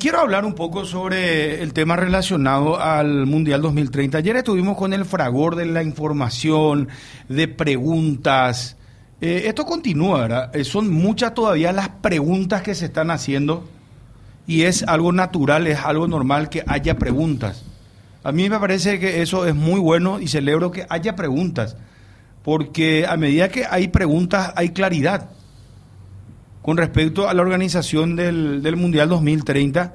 Quiero hablar un poco sobre el tema relacionado al Mundial 2030. Ayer estuvimos con el fragor de la información, de preguntas. Eh, esto continúa, ¿verdad? Eh, son muchas todavía las preguntas que se están haciendo y es algo natural, es algo normal que haya preguntas. A mí me parece que eso es muy bueno y celebro que haya preguntas, porque a medida que hay preguntas hay claridad con respecto a la organización del, del Mundial 2030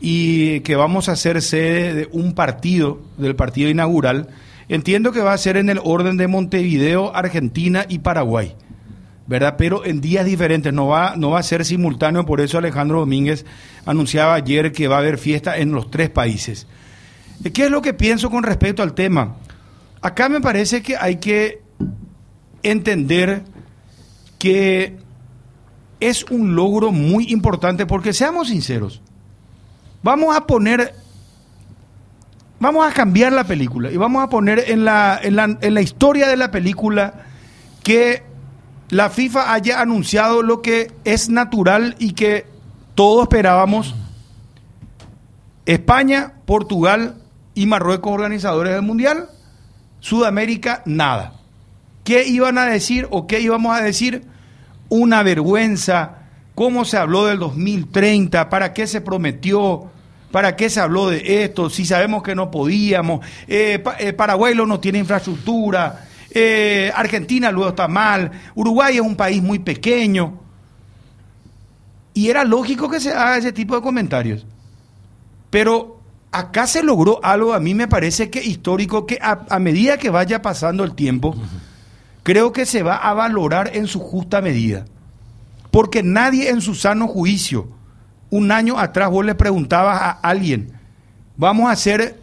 y que vamos a ser sede de un partido, del partido inaugural. Entiendo que va a ser en el orden de Montevideo, Argentina y Paraguay, ¿verdad? Pero en días diferentes, no va, no va a ser simultáneo, por eso Alejandro Domínguez anunciaba ayer que va a haber fiesta en los tres países. ¿Qué es lo que pienso con respecto al tema? Acá me parece que hay que entender que es un logro muy importante porque seamos sinceros, vamos a poner, vamos a cambiar la película y vamos a poner en la, en la, en la historia de la película que la FIFA haya anunciado lo que es natural y que todos esperábamos. España, Portugal y Marruecos organizadores del Mundial. Sudamérica, nada. ¿Qué iban a decir o qué íbamos a decir? Una vergüenza, cómo se habló del 2030, para qué se prometió, para qué se habló de esto, si sabemos que no podíamos, eh, eh, Paraguay no tiene infraestructura, eh, Argentina luego está mal, Uruguay es un país muy pequeño. Y era lógico que se haga ese tipo de comentarios. Pero acá se logró algo, a mí me parece que histórico, que a medida que vaya pasando el tiempo, creo que se va a valorar en su justa medida. Porque nadie en su sano juicio, un año atrás vos le preguntabas a alguien, vamos a hacer,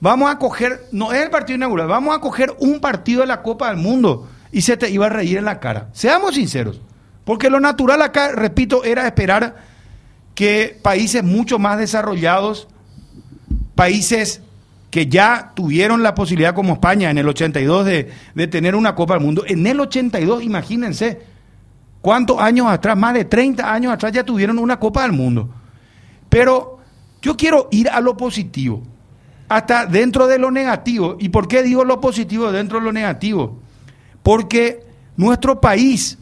vamos a coger, no es el partido inaugural, vamos a coger un partido de la Copa del Mundo y se te iba a reír en la cara. Seamos sinceros, porque lo natural acá, repito, era esperar que países mucho más desarrollados, países que ya tuvieron la posibilidad como España en el 82 de, de, tener una Copa del Mundo. En el 82, imagínense, cuántos años atrás, más de 30 años atrás ya tuvieron una Copa del Mundo. Pero yo quiero ir a lo positivo, hasta dentro de lo negativo. ¿Y por qué digo lo positivo dentro de lo negativo? Porque nuestro país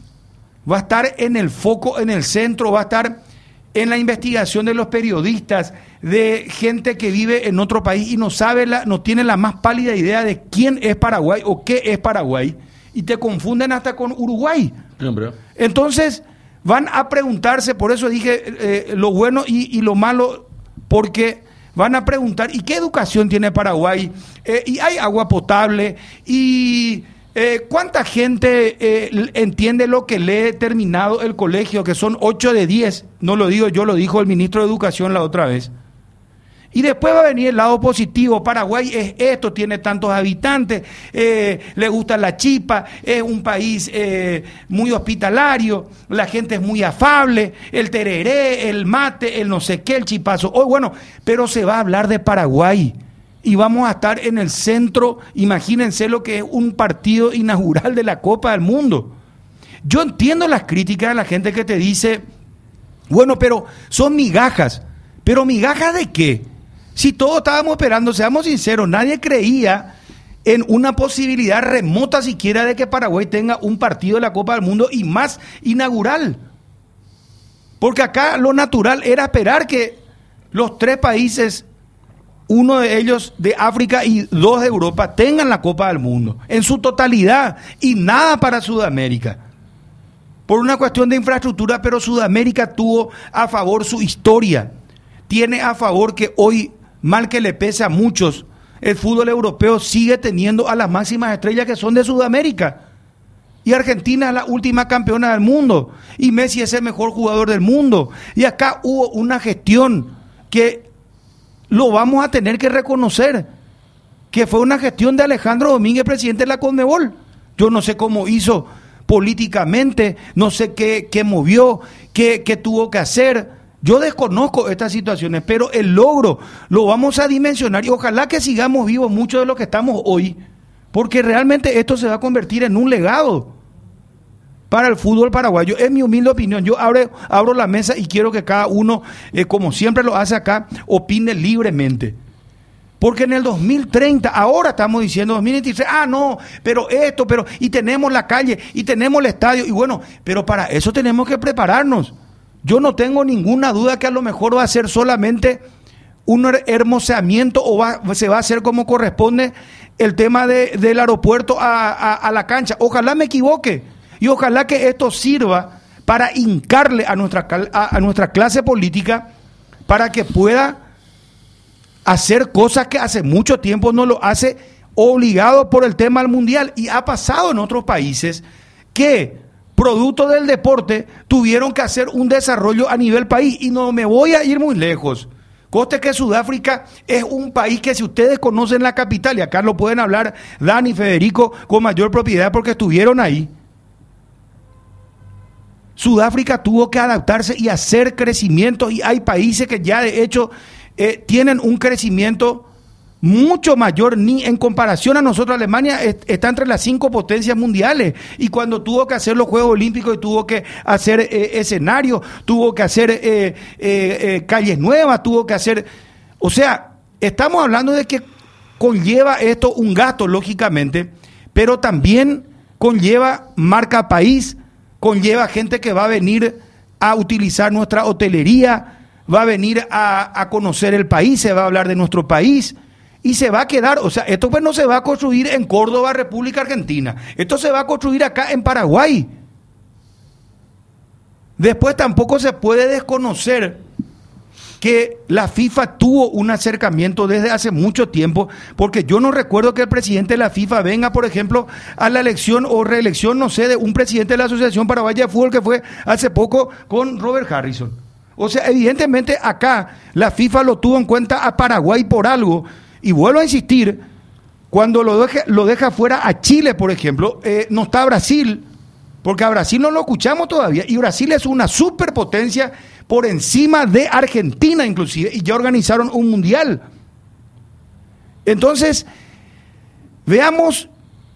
va a estar en el foco, en el centro, va a estar en la investigación de los periodistas, de gente que vive en otro país y no sabe, la, no tiene la más pálida idea de quién es Paraguay o qué es Paraguay, y te confunden hasta con Uruguay. Entonces, van a preguntarse, por eso dije eh, lo bueno y, y, lo malo, porque van a preguntar, ¿y qué educación tiene Paraguay? Eh, ¿Y hay agua potable? ¿Y eh, ¿Cuánta gente eh, entiende lo que lee terminado el colegio, que son 8 de 10? No lo digo yo, lo dijo el ministro de Educación la otra vez. Y después va a venir el lado positivo. Paraguay es esto, tiene tantos habitantes, eh, le gusta la chipa, es un país muy hospitalario, la gente es muy afable, el tereré, el mate, el no sé qué, el chipazo. Hoy, bueno, pero se va a hablar de Paraguay y vamos a estar en el centro, imagínense lo que es un partido inaugural de la Copa del Mundo. Yo entiendo las críticas de la gente que te dice, bueno, pero son migajas, pero migajas de qué? Si todos estábamos esperando, seamos sinceros, nadie creía en una posibilidad remota siquiera de que Paraguay tenga un partido de la Copa del Mundo y más inaugural. Porque acá lo natural era esperar que los tres países uno de ellos de África y dos de Europa tengan la Copa del Mundo en su totalidad y nada para Sudamérica. Por una cuestión de infraestructura, pero Sudamérica tuvo a favor su historia. Tiene a favor que hoy, mal que le pese a muchos, el fútbol europeo sigue teniendo a las máximas estrellas que son de Sudamérica. Y Argentina es la última campeona del mundo. Y Messi es el mejor jugador del mundo. Y acá hubo una gestión que lo vamos a tener que reconocer, que fue una gestión de Alejandro Domínguez, presidente de la Conmebol. Yo no sé cómo hizo políticamente, no sé qué, qué movió, qué, qué tuvo que hacer. Yo desconozco estas situaciones, pero el logro lo vamos a dimensionar y ojalá que sigamos vivos muchos de los que estamos hoy, porque realmente esto se va a convertir en un legado. Para el fútbol paraguayo. Es mi humilde opinión. Yo abro, abro la mesa y quiero que cada uno, eh, como siempre lo hace acá, opine libremente. Porque en el 2030, ahora estamos diciendo 2023, ah, no, pero esto, pero, y tenemos la calle, y tenemos el estadio, y bueno, pero para eso tenemos que prepararnos. Yo no tengo ninguna duda que a lo mejor va a ser solamente un hermoseamiento o va, se va a hacer como corresponde el tema del aeropuerto a, la cancha. Ojalá me equivoque y ojalá que esto sirva para hincarle a nuestra, a nuestra clase política para que pueda hacer cosas que hace mucho tiempo no lo hace obligado por el tema del mundial. Y ha pasado en otros países que, producto del deporte, tuvieron que hacer un desarrollo a nivel país. Y no me voy a ir muy lejos. Coste que Sudáfrica es un país que si ustedes conocen la capital, y acá lo pueden hablar Dani Federico con mayor propiedad porque estuvieron ahí. Sudáfrica tuvo que adaptarse y hacer crecimiento y hay países que ya de hecho eh, tienen un crecimiento mucho mayor, ni en comparación a nosotros, Alemania está entre las cinco potencias mundiales. Y cuando tuvo que hacer los Juegos Olímpicos y tuvo que hacer eh, escenarios, tuvo que hacer eh, calles nuevas, tuvo que hacer. O sea, estamos hablando de que conlleva esto un gasto, lógicamente, pero también conlleva marca país, conlleva gente que va a venir a utilizar nuestra hotelería va a venir a, conocer el país, se va a hablar de nuestro país y se va a quedar, o sea, esto pues no se va a construir en Córdoba, República Argentina, esto se va a construir acá en Paraguay. Después tampoco se puede desconocer que la FIFA tuvo un acercamiento desde hace mucho tiempo, porque yo no recuerdo que el presidente de la FIFA venga, por ejemplo, a la elección o reelección, no sé, de un presidente de la Asociación Paraguaya de Fútbol que fue hace poco con Robert Harrison. O sea, evidentemente acá la FIFA lo tuvo en cuenta a Paraguay por algo. Y vuelvo a insistir, cuando lo deja, lo deja fuera a Chile, por ejemplo, eh, no está Brasil, porque a Brasil no lo escuchamos todavía. Y Brasil es una superpotencia por encima de Argentina inclusive, y ya organizaron un mundial. Entonces, veamos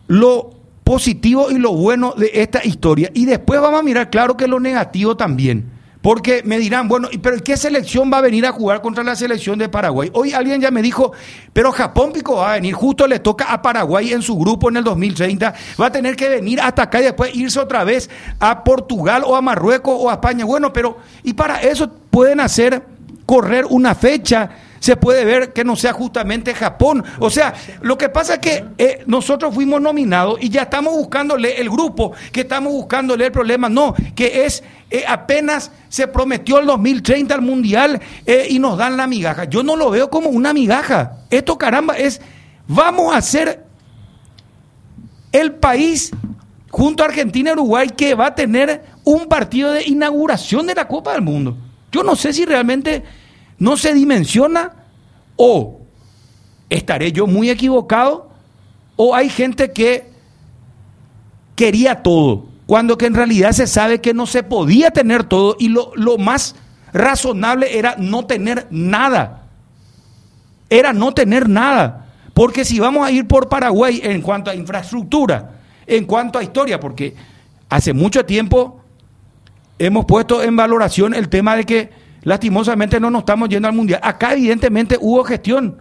lo positivo y lo bueno de esta historia. Y después vamos a mirar, claro que lo negativo también. Porque me dirán, bueno, pero ¿qué selección va a venir a jugar contra la selección de Paraguay? Hoy alguien ya me dijo, pero Japón Pico va a venir, justo le toca a Paraguay en su grupo en el 2030, va a tener que venir hasta acá y después irse otra vez a Portugal o a Marruecos o a España. Bueno, pero, y para eso pueden hacer correr una fecha se puede ver que no sea justamente Japón. O sea, lo que pasa es que eh, nosotros fuimos nominados y ya estamos buscándole el grupo, que estamos buscándole el problema. No, que es eh, apenas se prometió el 2030 al Mundial eh, y nos dan la migaja. Yo no lo veo como una migaja. Esto, caramba, es, vamos a ser el país junto a Argentina y Uruguay que va a tener un partido de inauguración de la Copa del Mundo. Yo no sé si realmente no se dimensiona o estaré yo muy equivocado o hay gente que quería todo, cuando que en realidad se sabe que no se podía tener todo y lo, lo más razonable era no tener nada. Era no tener nada. Porque si vamos a ir por Paraguay en cuanto a infraestructura, en cuanto a historia, porque hace mucho tiempo hemos puesto en valoración el tema de que Lastimosamente no nos estamos yendo al Mundial. Acá evidentemente hubo gestión.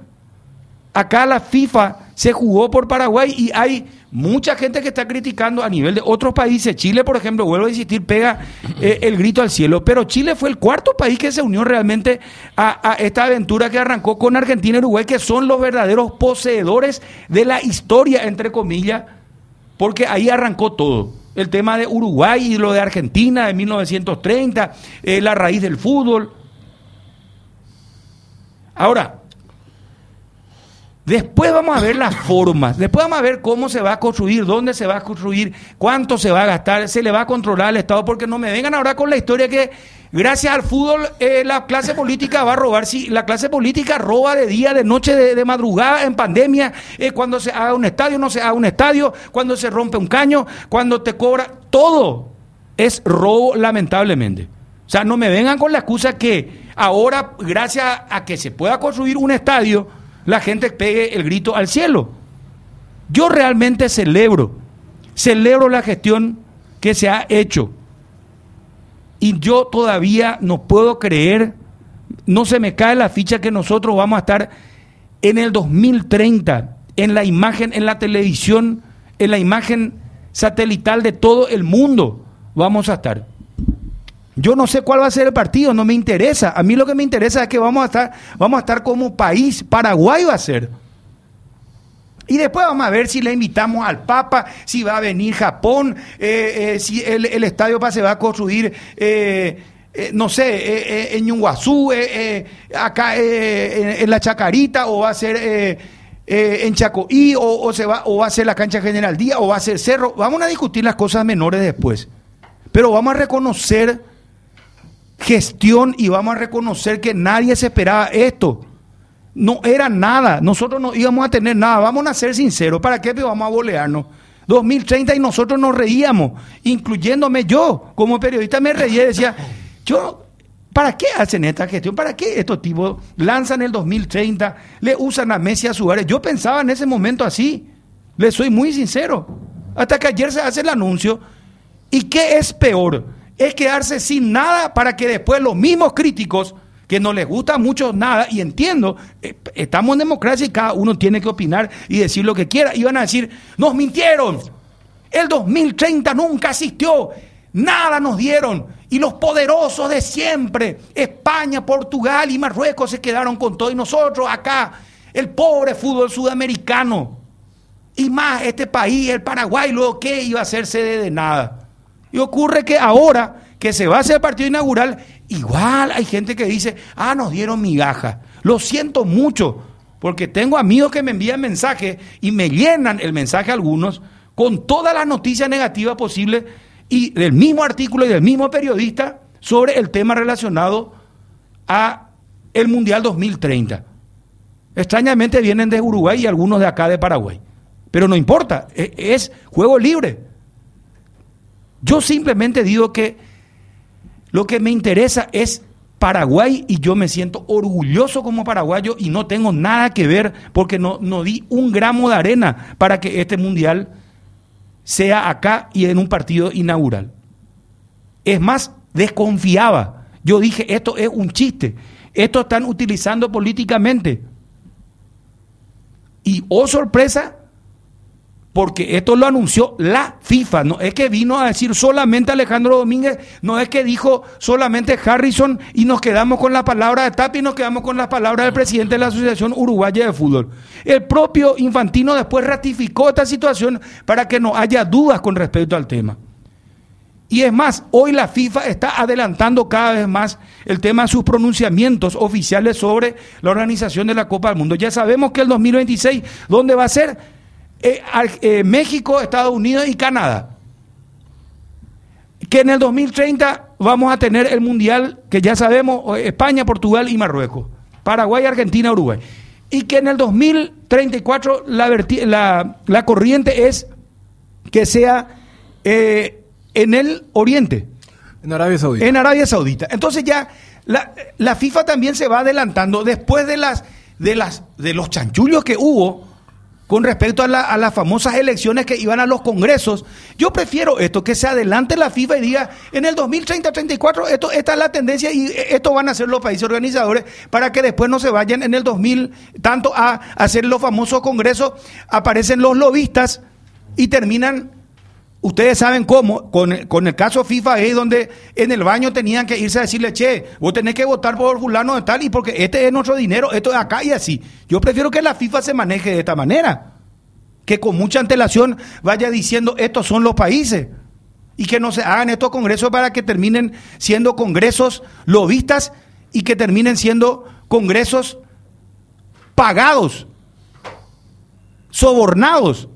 Acá la FIFA se jugó por Paraguay y hay mucha gente que está criticando a nivel de otros países. Chile, por ejemplo, vuelvo a insistir, pega eh, el grito al cielo. Pero Chile fue el cuarto país que se unió realmente a, a, esta aventura que arrancó con Argentina y Uruguay, que son los verdaderos poseedores de la historia, entre comillas, porque ahí arrancó todo el tema de Uruguay y lo de Argentina de 1930, eh, la raíz del fútbol. Ahora, después vamos a ver las formas, después vamos a ver cómo se va a construir, dónde se va a construir, cuánto se va a gastar, se le va a controlar al Estado, porque no me vengan ahora con la historia que Gracias al fútbol, eh, la clase política va a robar. Si la clase política roba de día, de noche, de, madrugada, en pandemia, eh, cuando se haga un estadio, no se haga un estadio, cuando se rompe un caño, cuando te cobra, todo es robo, lamentablemente. O sea, no me vengan con la excusa que ahora, gracias a que se pueda construir un estadio, la gente pegue el grito al cielo. Yo realmente celebro, celebro la gestión que se ha hecho. Y yo todavía no puedo creer, no se me cae la ficha que nosotros vamos a estar en el 2030, en la imagen, en la televisión, en la imagen satelital de todo el mundo, vamos a estar. Yo no sé cuál va a ser el partido, no me interesa. A mí lo que me interesa es que vamos a estar, vamos a estar como país. Paraguay va a ser. Y después vamos a ver si le invitamos al Papa, si va a venir Japón, eh, eh, si el, estadio se va a construir, eh, no sé, en Ñunguazú, acá en, la Chacarita, o va a ser en Chacoí, o, se va, o va a ser la cancha General Díaz, o va a ser Cerro. Vamos a discutir las cosas menores después. Pero vamos a reconocer gestión y vamos a reconocer que nadie se esperaba esto. No era nada, nosotros no íbamos a tener nada, vamos a ser sinceros, ¿para qué vamos a bolearnos? 2030 y nosotros nos reíamos, incluyéndome yo, como periodista me reía y decía, yo, ¿para qué hacen esta gestión? ¿Para qué estos tipos lanzan el 2030, le usan a Messi a Suárez? Yo pensaba en ese momento así, le soy muy sincero, hasta que ayer se hace el anuncio. ¿Y qué es peor? es quedarse sin nada para que después los mismos críticos que no les gusta mucho nada, y entiendo, eh, estamos en democracia y cada uno tiene que opinar y decir lo que quiera, y van a decir, nos mintieron, el 2030 nunca asistió, nada nos dieron, y los poderosos de siempre, España, Portugal y Marruecos se quedaron con todo, y nosotros acá, el pobre fútbol sudamericano, y más este país, el Paraguay, luego qué iba a ser sede de nada. Y ocurre que ahora que se va a hacer el partido inaugural, igual hay gente que dice, ah, nos dieron migaja. Lo siento mucho, porque tengo amigos que me envían mensajes y me llenan el mensaje algunos con todas las noticias negativas posibles y del mismo artículo y del mismo periodista sobre el tema relacionado a el Mundial 2030. Extrañamente vienen de Uruguay y algunos de acá de Paraguay. Pero no importa, e-, es juego libre. Yo simplemente digo que lo que me interesa es Paraguay y yo me siento orgulloso como paraguayo y no tengo nada que ver porque no, no di un gramo de arena para que este mundial sea acá y en un partido inaugural. Es más, desconfiaba. Yo dije, esto es un chiste. Esto están utilizando políticamente. Y, oh sorpresa, porque esto lo anunció la FIFA, no es que vino a decir solamente Alejandro Domínguez, no es que dijo solamente Harrison y nos quedamos con la palabra de Tapi y nos quedamos con las palabras del presidente de la Asociación Uruguaya de Fútbol. El propio Infantino después ratificó esta situación para que no haya dudas con respecto al tema. Y es más, hoy la FIFA está adelantando cada vez más el tema de sus pronunciamientos oficiales sobre la organización de la Copa del Mundo. Ya sabemos que el 2026, ¿dónde va a ser? Eh, eh, México, Estados Unidos y Canadá. Que en el 2030 vamos a tener el Mundial, que ya sabemos, España, Portugal y Marruecos. Paraguay, Argentina, Uruguay. Y que en el 2034 la, la, corriente es que sea eh, en el Oriente. En Arabia Saudita. En Arabia Saudita. Entonces ya la, la FIFA también se va adelantando después de las de las de los chanchullos que hubo con respecto a, las famosas elecciones que iban a los congresos. Yo prefiero esto, que se adelante la FIFA y diga, en el 2030-34, esto, esta es la tendencia y esto van a ser los países organizadores para que después no se vayan en el 2000 tanto a hacer los famosos congresos, aparecen los lobistas y terminan Ustedes saben cómo, con, el caso FIFA ahí donde en el baño tenían que irse a decirle, che, vos tenés que votar por fulano de tal y porque este es nuestro dinero, esto es acá y así. Yo prefiero que la FIFA se maneje de esta manera, que con mucha antelación vaya diciendo, estos son los países y que no se hagan estos congresos para que terminen siendo congresos lobistas y que terminen siendo congresos pagados, sobornados